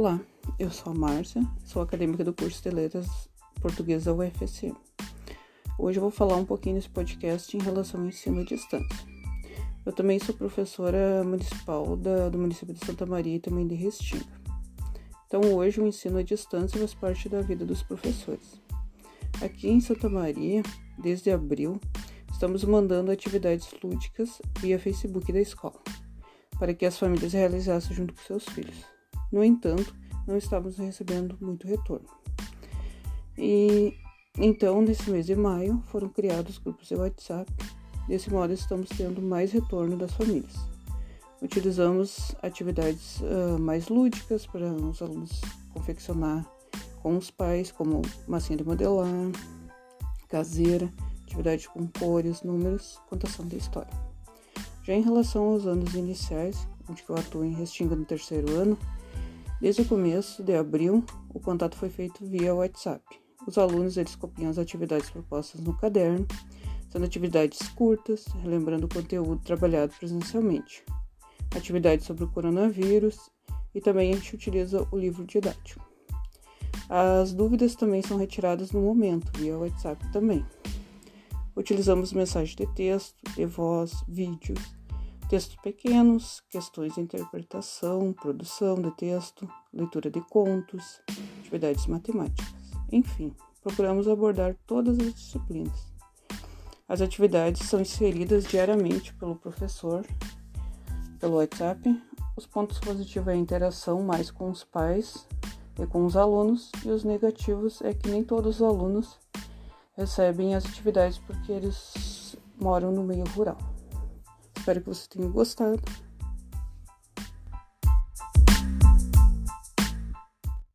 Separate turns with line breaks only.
Olá, eu sou a Márcia, sou acadêmica do curso de Letras Português da UFSM. Hoje eu vou falar um pouquinho nesse podcast em relação ao ensino à distância. Eu também sou professora municipal da, do município de Santa Maria e também de Restinga. Então hoje o ensino à distância faz parte da vida dos professores. Aqui em Santa Maria, desde abril, estamos mandando atividades lúdicas via Facebook da escola, para que as famílias realizassem junto com seus filhos. No entanto, não estávamos recebendo muito retorno. E então, nesse mês de maio, foram criados grupos de WhatsApp. Desse modo, estamos tendo mais retorno das famílias. Utilizamos atividades uh, mais lúdicas para os alunos confeccionar com os pais, como massinha de modelar, caseira, atividade com cores, números, contação da história. Já em relação aos anos iniciais, onde eu atuo em Restinga no terceiro ano, Desde o começo de abril, o contato foi feito via WhatsApp. Os alunos eles copiam as atividades propostas no caderno, sendo atividades curtas, relembrando o conteúdo trabalhado presencialmente, atividades sobre o coronavírus e também a gente utiliza o livro didático. As dúvidas também são retiradas no momento, via WhatsApp também. Utilizamos mensagem de texto, de voz, vídeos, Textos pequenos, questões de interpretação, produção de texto, leitura de contos, atividades matemáticas. Enfim, procuramos abordar todas as disciplinas. As atividades são inseridas diariamente pelo professor, pelo WhatsApp. Os pontos positivos é a interação mais com os pais e com os alunos, e os negativos é que nem todos os alunos recebem as atividades porque eles moram no meio rural. Espero que você tenha gostado.